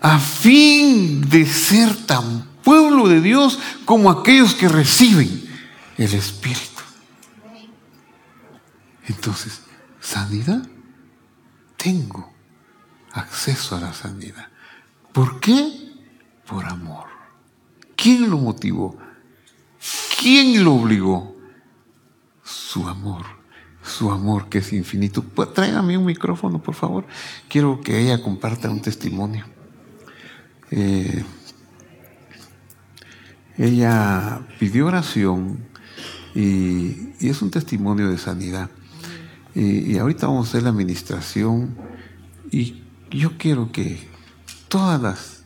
a fin de ser tan pueblo de Dios como aquellos que reciben el Espíritu. Entonces, sanidad, tengo acceso a la sanidad. ¿Por qué? Por amor. ¿Quién lo motivó? ¿Quién lo obligó? Su amor, su amor que es infinito. Pues, tráigame un micrófono, por favor. Quiero que ella comparta un testimonio. Eh, ella pidió oración y, es un testimonio de sanidad. Y, y, ahorita vamos a hacer la administración y yo quiero que todas las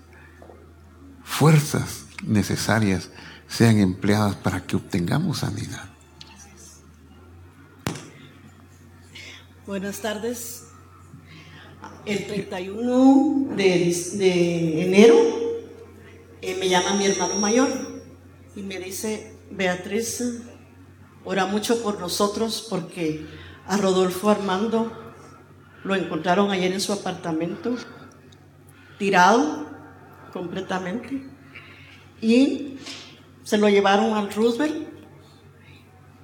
fuerzas necesarias sean empleadas para que obtengamos sanidad. Buenas tardes el 31 de, enero eh, me llama mi hermano mayor y me dice, Beatriz, ora mucho por nosotros porque a Rodolfo Armando lo encontraron ayer en su apartamento, tirado completamente, y se lo llevaron al Roosevelt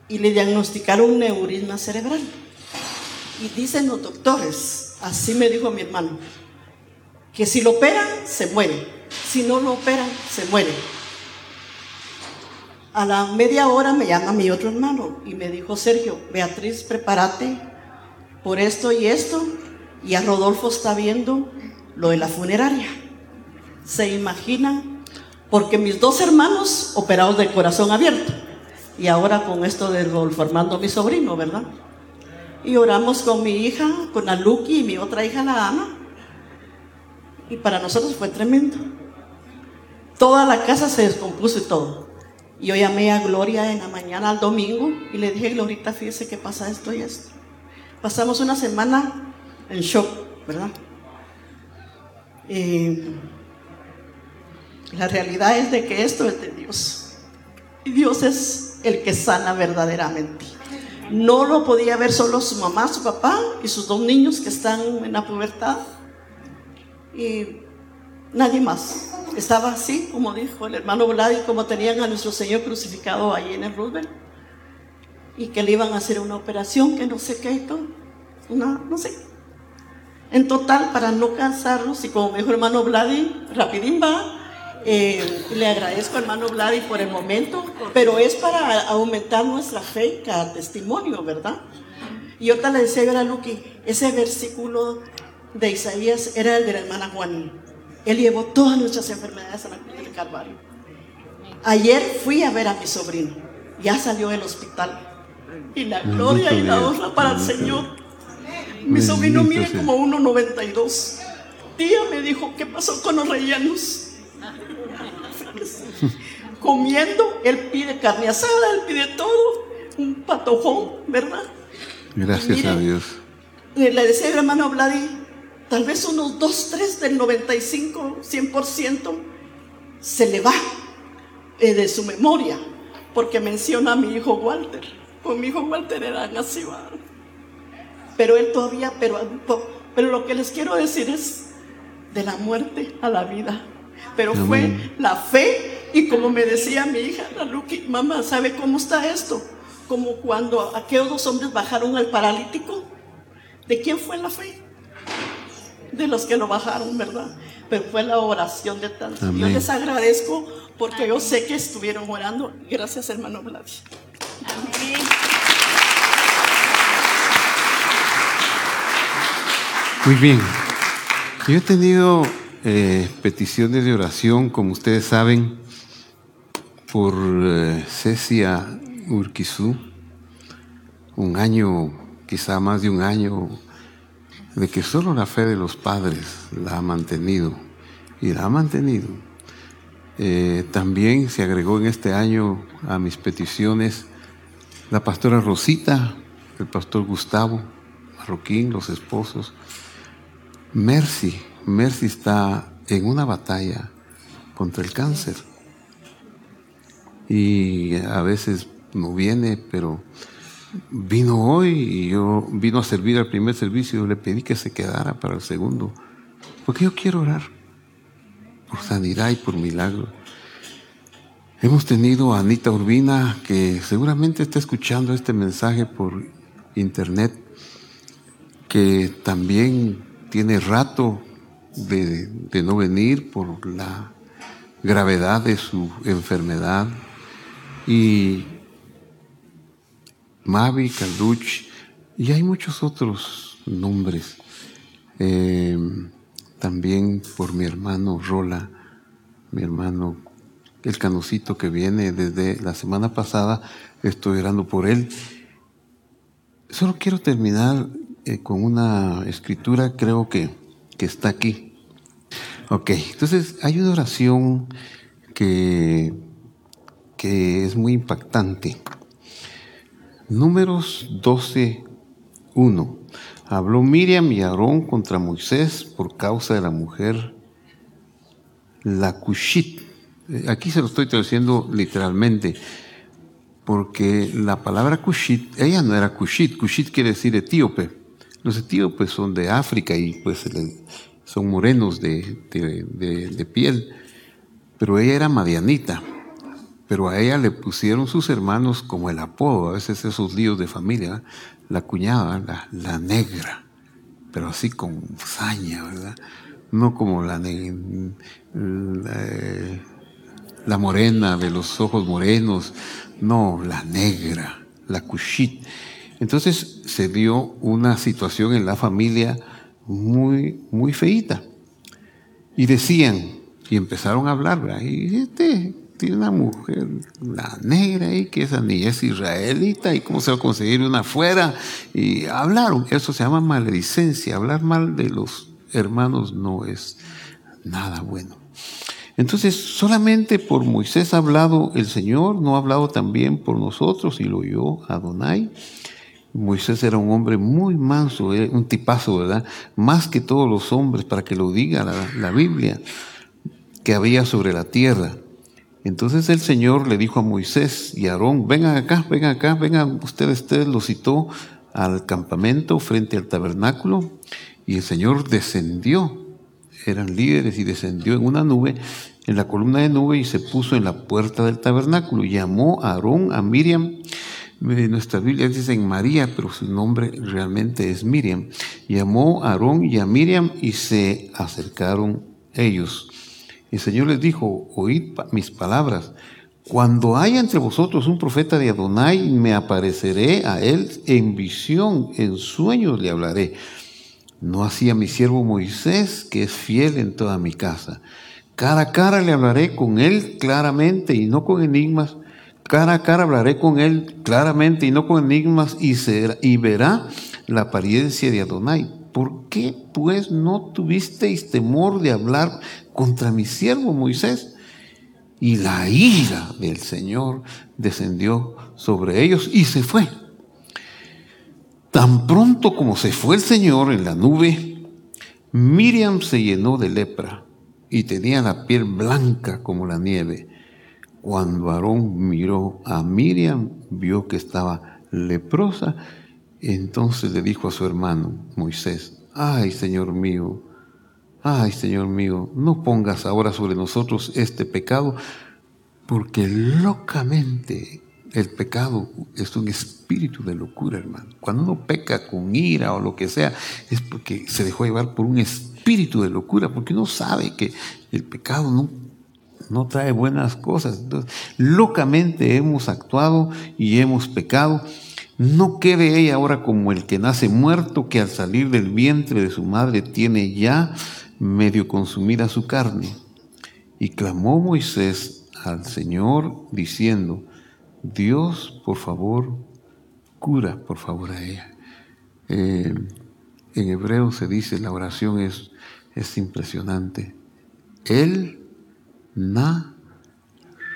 y le diagnosticaron un neurisma cerebral. Y dicen los doctores, Así me dijo mi hermano, que si lo operan, se muere. Si no lo operan, se muere. A la media hora me llama mi otro hermano y me dijo, Sergio, Beatriz, prepárate por esto y esto. Y a Rodolfo está viendo lo de la funeraria. Se imaginan, porque mis dos hermanos operados de corazón abierto. Y ahora con esto de Rodolfo Armando, mi sobrino, ¿verdad? Y oramos con mi hija, con Aluki y mi otra hija, la Ana. Y para nosotros fue tremendo. Toda la casa se descompuso y todo. Yo llamé a Gloria en la mañana al domingo y le dije, Glorita, fíjese que pasa esto y esto. Pasamos una semana en shock, ¿verdad? La realidad es de que esto es de Dios. Y Dios es el que sana verdaderamente. No lo podía ver solo su mamá, su papá y sus dos niños que están en la pubertad. Y nadie más. Estaba así, como dijo el hermano Vladi, como tenían a nuestro Señor crucificado ahí en el Roosevelt. Y que le iban a hacer una operación, que no sé qué y todo. No sé. En total, para no cansarlos, y como dijo el hermano Vladi, rapidín va, eh, le agradezco hermano Vladi por el momento, pero es para aumentar nuestra fe cada testimonio, ¿verdad? Y ahorita le decía yo a Luqui, ese versículo de Isaías era el de la hermana Juan. Él llevó todas nuestras enfermedades a la cruz del Calvario. Ayer fui a ver a mi sobrino, ya salió del hospital. Y la gloria y la honra para el Señor. Mi sobrino mide como 1,92. Tía me dijo, ¿qué pasó con los rellenos? Comiendo, él pide carne asada, él pide todo, un patojón, ¿verdad? Gracias a Dios. Le decía el hermano Vladi, tal vez unos 2, 3 del 95, 100% se le va eh, de su memoria, porque menciona a mi hijo Walter. Pues mi hijo Walter era así, pero él todavía, pero, pero lo que les quiero decir es de la muerte a la vida pero fue la fe Y como me decía mi hija, la Lucky, mamá, ¿sabe cómo está esto? Como cuando aquellos dos hombres bajaron al paralítico. ¿De quién fue la fe? De los que lo bajaron, ¿verdad? Pero fue la oración de tantos. Yo les agradezco porque yo sé que estuvieron orando. Gracias, hermano Vlad. Amén. Muy bien. Yo he tenido eh, peticiones de oración, como ustedes saben, por eh, Cecia Urquizú, un año, quizá más de un año, de que solo la fe de los padres la ha mantenido y la ha mantenido. Eh, también se agregó en este año a mis peticiones la pastora Rosita, el pastor Gustavo, Marroquín, los esposos, Mercy, Mercy está en una batalla contra el cáncer. Y a veces no viene, pero vino hoy y yo vino a servir al primer servicio. Yo le pedí que se quedara para el segundo, porque yo quiero orar por sanidad y por milagro. Hemos tenido a Anita Urbina, que seguramente está escuchando este mensaje por internet, que también tiene rato de, no venir por la gravedad de su enfermedad. Y Mavi, Calduch, y hay muchos otros nombres. Eh, también por mi hermano Rola, mi hermano, el canocito que viene desde la semana pasada, estoy orando por él. Solo quiero terminar eh, con una escritura, creo que, que está aquí. Ok, entonces hay una oración que, que es muy impactante. Números 12, 1. Habló Miriam y Aarón contra Moisés por causa de la mujer, la Cushit. Eh, aquí se lo estoy traduciendo literalmente porque la palabra Cushit, ella no era Cushit, Cushit quiere decir etíope. Los etíopes son de África y pues son morenos de, piel, pero ella era madianita. Pero a ella le pusieron sus hermanos como el apodo, a veces esos líos de familia, la cuñada, la, la negra, pero así con saña, ¿verdad? No como la, la, morena de los ojos morenos, no, la negra, la cushit. Entonces se dio una situación en la familia muy, muy feita. Y decían, y empezaron a hablar, y este tiene una mujer, la negra ahí, que esa niña es israelita, y cómo se va a conseguir una afuera. Y hablaron, eso se llama maledicencia, hablar mal de los hermanos no es nada bueno. Entonces, solamente por Moisés ha hablado el Señor, no ha hablado también por nosotros, y lo oyó Adonai. Moisés era un hombre muy manso, un tipazo, ¿verdad? Más que todos los hombres, para que lo diga la, Biblia, que había sobre la tierra. Entonces el Señor le dijo a Moisés y a Aarón, vengan acá, vengan acá, vengan ustedes, ustedes lo citó al campamento frente al tabernáculo y el Señor descendió, eran líderes y descendió en una nube, en la columna de nube y se puso en la puerta del tabernáculo. Llamó a Aarón, a Miriam nuestra Biblia dice en María, pero su nombre realmente es Miriam. Llamó a Aarón y a Miriam y se acercaron ellos. El Señor les dijo, oíd mis palabras. Cuando haya entre vosotros un profeta de Adonai, me apareceré a él en visión, en sueños le hablaré. No así a mi siervo Moisés, que es fiel en toda mi casa. Cara a cara le hablaré con él claramente y no con enigmas Cara a cara hablaré con él claramente y no con enigmas y, y verá la apariencia de Adonai. ¿Por qué pues no tuvisteis temor de hablar contra mi siervo Moisés? Y la ira del Señor descendió sobre ellos y se fue. Tan pronto como se fue el Señor en la nube, Miriam se llenó de lepra y tenía la piel blanca como la nieve. Cuando Aarón miró a Miriam, vio que estaba leprosa, entonces le dijo a su hermano Moisés, ay Señor mío, ay Señor mío, no pongas ahora sobre nosotros este pecado, Porque locamente el pecado es un espíritu de locura, hermano. Cuando uno peca con ira o lo que sea, es porque se dejó llevar por un espíritu de locura, porque uno sabe que el pecado no, no trae buenas cosas. Entonces, locamente hemos actuado y hemos pecado. No quede ella ahora como el que nace muerto, que al salir del vientre de su madre tiene ya medio consumida su carne. Y clamó Moisés al Señor diciendo, Dios, por favor, cura, por favor, a ella. Eh, en hebreo se dice, la oración es, es impresionante. El, na,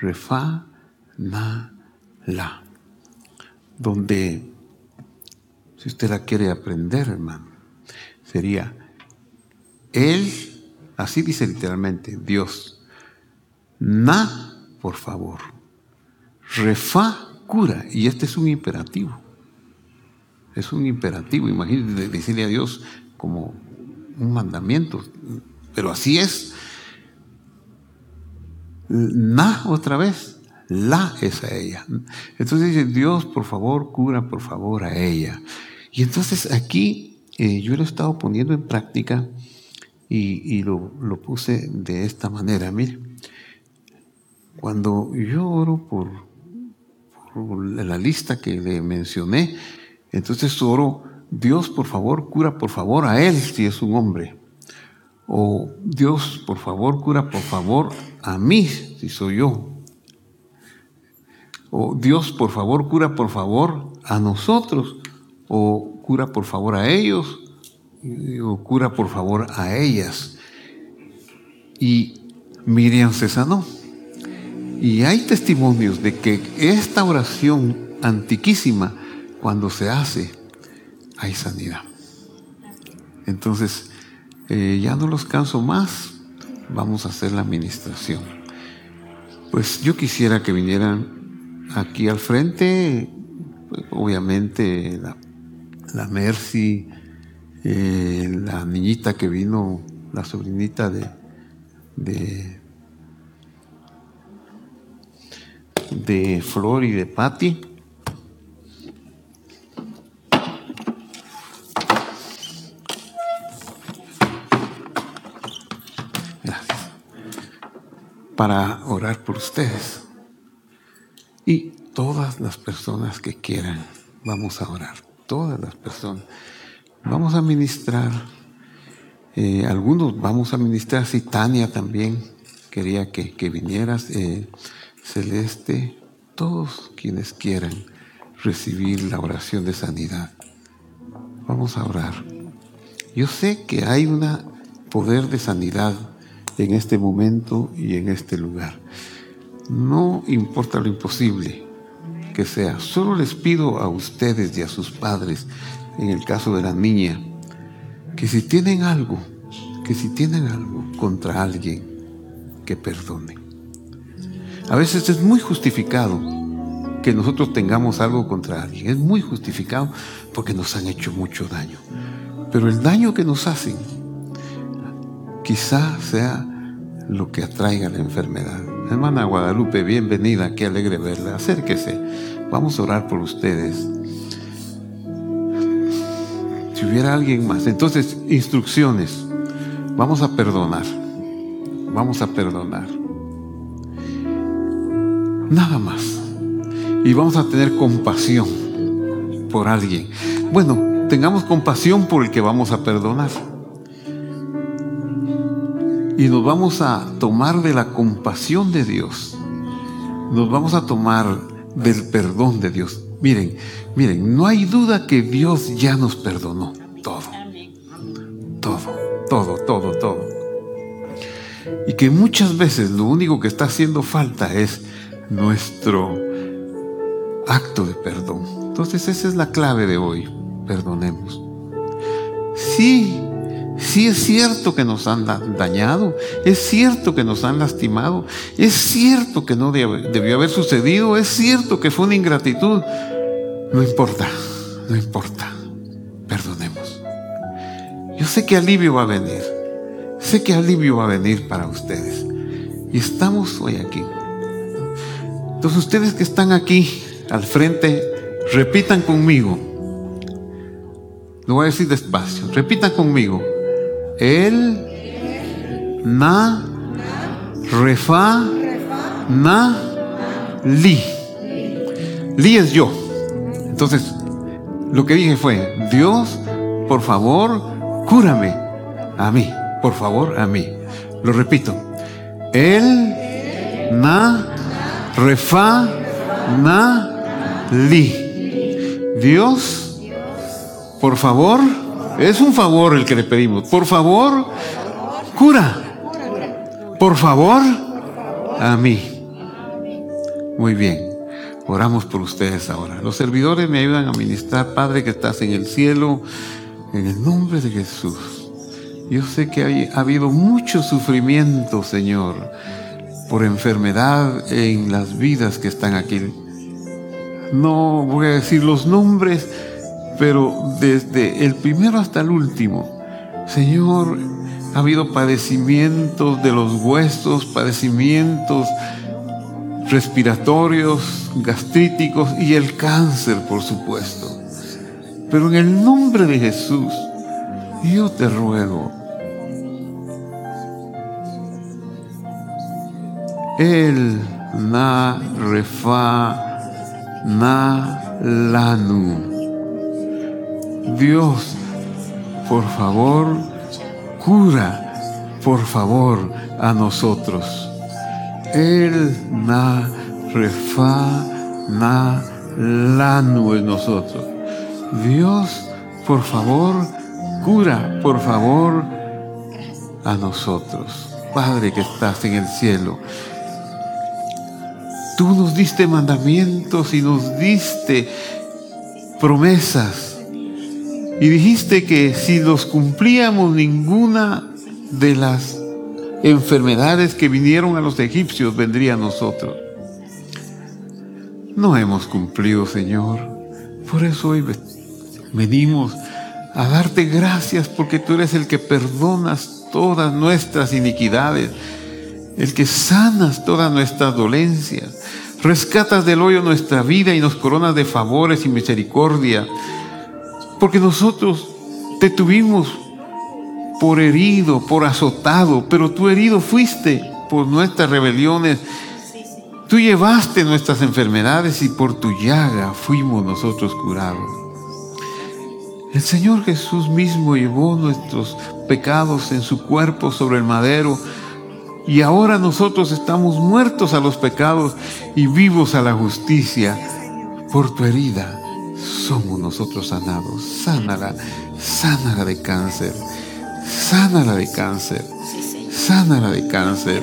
refa, na, la. Donde, si usted la quiere aprender, hermano, sería Él, así dice literalmente, Dios. Na, por favor. Refa cura. Y este es un imperativo. Es un imperativo. Imagínense decirle a Dios como un mandamiento. Pero así es. Na otra vez. La es a ella. Entonces dice, Dios, por favor, cura, por favor, a ella. Y entonces aquí eh, yo lo he estado poniendo en práctica y, lo, puse de esta manera. Mire, cuando yo oro por, la lista que le mencioné. Entonces oro, Dios por favor cura por favor a él si es un hombre. O Dios por favor cura por favor a mí si soy yo. O Dios por favor cura por favor a nosotros. O cura por favor a ellos. O cura por favor a ellas. Y Miriam se sanó. Y hay testimonios de que esta oración antiquísima, cuando se hace, hay sanidad. Entonces, eh, ya no los canso más, vamos a hacer la administración. Pues yo quisiera que vinieran aquí al frente, obviamente la, la Mercy, eh, la niñita que vino, la sobrinita de, de de Flor y de Patti. Para orar por ustedes. Y todas las personas que quieran, vamos a orar. Todas las personas. Vamos a ministrar. Eh, algunos vamos a ministrar, si Tania también quería que, que vinieras. Eh, celeste, todos quienes quieran recibir la oración de sanidad. Vamos a orar. Yo sé que hay un poder de sanidad en este momento y en este lugar. No importa lo imposible que sea, solo les pido a ustedes y a sus padres, en el caso de la niña, que si tienen algo, que si tienen algo contra alguien, que perdonen. A veces es muy justificado que nosotros tengamos algo contra alguien. Es muy justificado porque nos han hecho mucho daño. Pero el daño que nos hacen quizá sea lo que atraiga la enfermedad. Hermana Guadalupe, bienvenida, qué alegre verla. Acérquese, vamos a orar por ustedes. Si hubiera alguien más, entonces instrucciones. Vamos a perdonar. Vamos a perdonar. Nada más. Y vamos a tener compasión por alguien. Bueno, tengamos compasión por el que vamos a perdonar. Y nos vamos a tomar de la compasión de Dios. Nos vamos a tomar del perdón de Dios. Miren, miren, no hay duda que Dios ya nos perdonó todo. Todo, todo, todo, todo. Y que muchas veces lo único que está haciendo falta es nuestro acto de perdón. Entonces esa es la clave de hoy. Perdonemos. Sí, sí es cierto que nos han dañado, es cierto que nos han lastimado, es cierto que no debió haber sucedido, es cierto que fue una ingratitud. No importa, no importa. Perdonemos. Yo sé que alivio va a venir. Sé que alivio va a venir para ustedes. Y estamos hoy aquí Entonces ustedes que están aquí al frente, repitan conmigo. Lo voy a decir despacio. Repitan conmigo. El, na, refa, na, li. Li es yo. Entonces, lo que dije fue, Dios, por favor, cúrame a mí. Por favor, a mí. Lo repito. El, na, refa, na, li. Dios, por favor, es un favor el que le pedimos. Por favor, cura. Por favor, a mí. Muy bien. Oramos por ustedes ahora. Los servidores me ayudan a ministrar, Padre que estás en el cielo, en el nombre de Jesús. Yo sé que ha habido mucho sufrimiento, Señor, por enfermedad en las vidas que están aquí. No voy a decir los nombres, pero desde el primero hasta el último, Señor, ha habido padecimientos de los huesos, padecimientos respiratorios, gastríticos y el cáncer, por supuesto. Pero en el nombre de Jesús, yo te ruego, el na refa na lanu. Dios, por favor, cura, por favor, a nosotros el na refa na lanu en nosotros. Dios, por favor, cura, por favor, a nosotros. Padre que estás en el cielo, tú nos diste mandamientos y nos diste promesas. Y dijiste que si los cumplíamos ninguna de las enfermedades que vinieron a los egipcios vendría a nosotros. No hemos cumplido, Señor. Por eso hoy venimos a darte gracias porque tú eres el que perdonas todas nuestras iniquidades, el que sanas todas nuestras dolencias, rescatas del hoyo nuestra vida y nos coronas de favores y misericordia, porque nosotros te tuvimos por herido, por azotado, pero tú herido fuiste por nuestras rebeliones. Tú llevaste nuestras enfermedades y por tu llaga fuimos nosotros curados. El Señor Jesús mismo llevó nuestros pecados en su cuerpo sobre el madero y ahora nosotros estamos muertos a los pecados y vivos a la justicia. Por tu herida somos nosotros sanados. Sánala, sánala de cáncer Sánala de cáncer. Sánala de cáncer.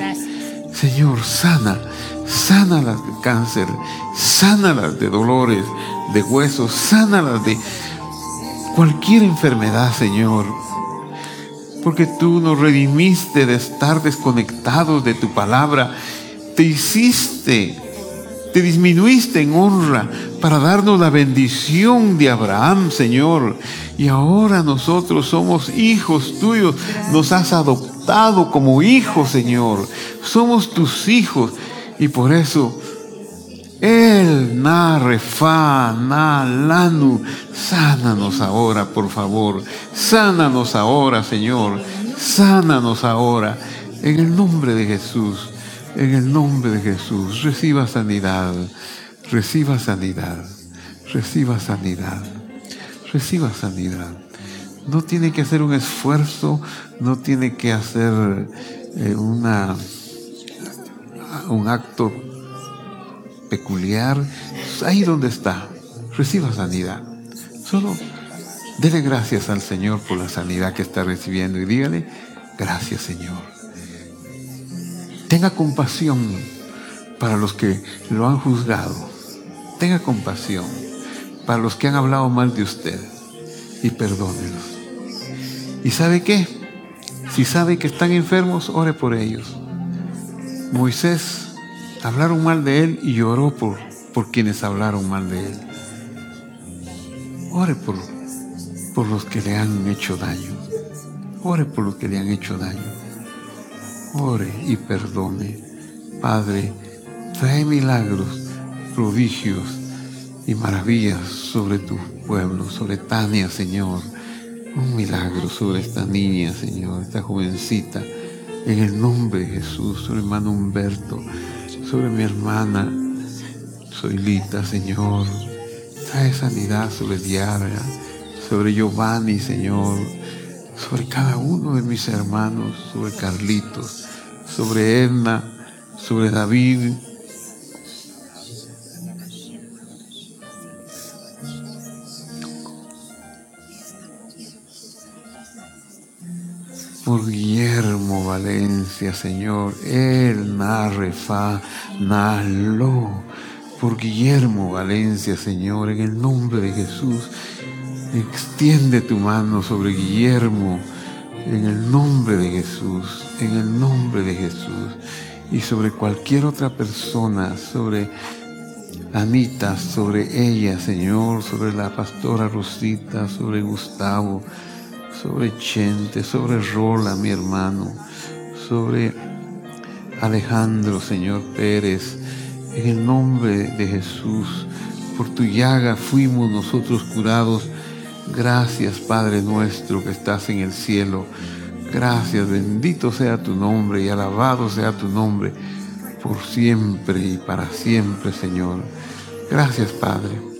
Señor, sana. Sánalas de cáncer. Sánalas de dolores, de huesos. Sánalas de cualquier enfermedad, Señor. Porque tú nos redimiste de estar desconectados de tu palabra. Te hiciste, te disminuiste en honra para darnos la bendición de Abraham, Señor. Y ahora nosotros somos hijos tuyos. Nos has adoptado como hijos, Señor. Somos tus hijos. Y por eso, el na refa, na lanu, sánanos ahora, por favor. Sánanos ahora, Señor. Sánanos ahora. En el nombre de Jesús. En el nombre de Jesús. Reciba sanidad. Reciba sanidad. Reciba sanidad reciba sanidad. No tiene que hacer un esfuerzo, no tiene que hacer eh, una, un acto peculiar. Ahí donde está, reciba sanidad. Solo dele gracias al Señor por la sanidad que está recibiendo y dígale, gracias Señor. Tenga compasión para los que lo han juzgado. Tenga compasión para los que han hablado mal de usted y perdónelos. ¿Y sabe qué? Si sabe que están enfermos, ore por ellos. Moisés hablaron mal de él y lloró por, por quienes hablaron mal de él. Ore por, por los que le han hecho daño. Ore por los que le han hecho daño. Ore y perdone. Padre, trae milagros prodigios y maravillas sobre tu pueblo, sobre Tania, Señor. Un milagro sobre esta niña, Señor, esta jovencita. En el nombre de Jesús, sobre hermano Humberto, sobre mi hermana Soylita, Señor. Trae sanidad sobre Diara, sobre Giovanni, Señor, sobre cada uno de mis hermanos, sobre Carlitos, sobre Edna, sobre David, Valencia, Señor, el Narrefa, Nalo, por Guillermo Valencia, Señor, en el nombre de Jesús, extiende tu mano sobre Guillermo, en el nombre de Jesús, en el nombre de Jesús, y sobre cualquier otra persona, sobre Anita, sobre ella, Señor, sobre la pastora Rosita, sobre Gustavo, sobre Chente, sobre Rola, mi hermano, sobre Alejandro, Señor Pérez, en el nombre de Jesús, por tu llaga fuimos nosotros curados. Gracias, Padre nuestro que estás en el cielo. Gracias, bendito sea tu nombre y alabado sea tu nombre por siempre y para siempre, Señor. Gracias, Padre.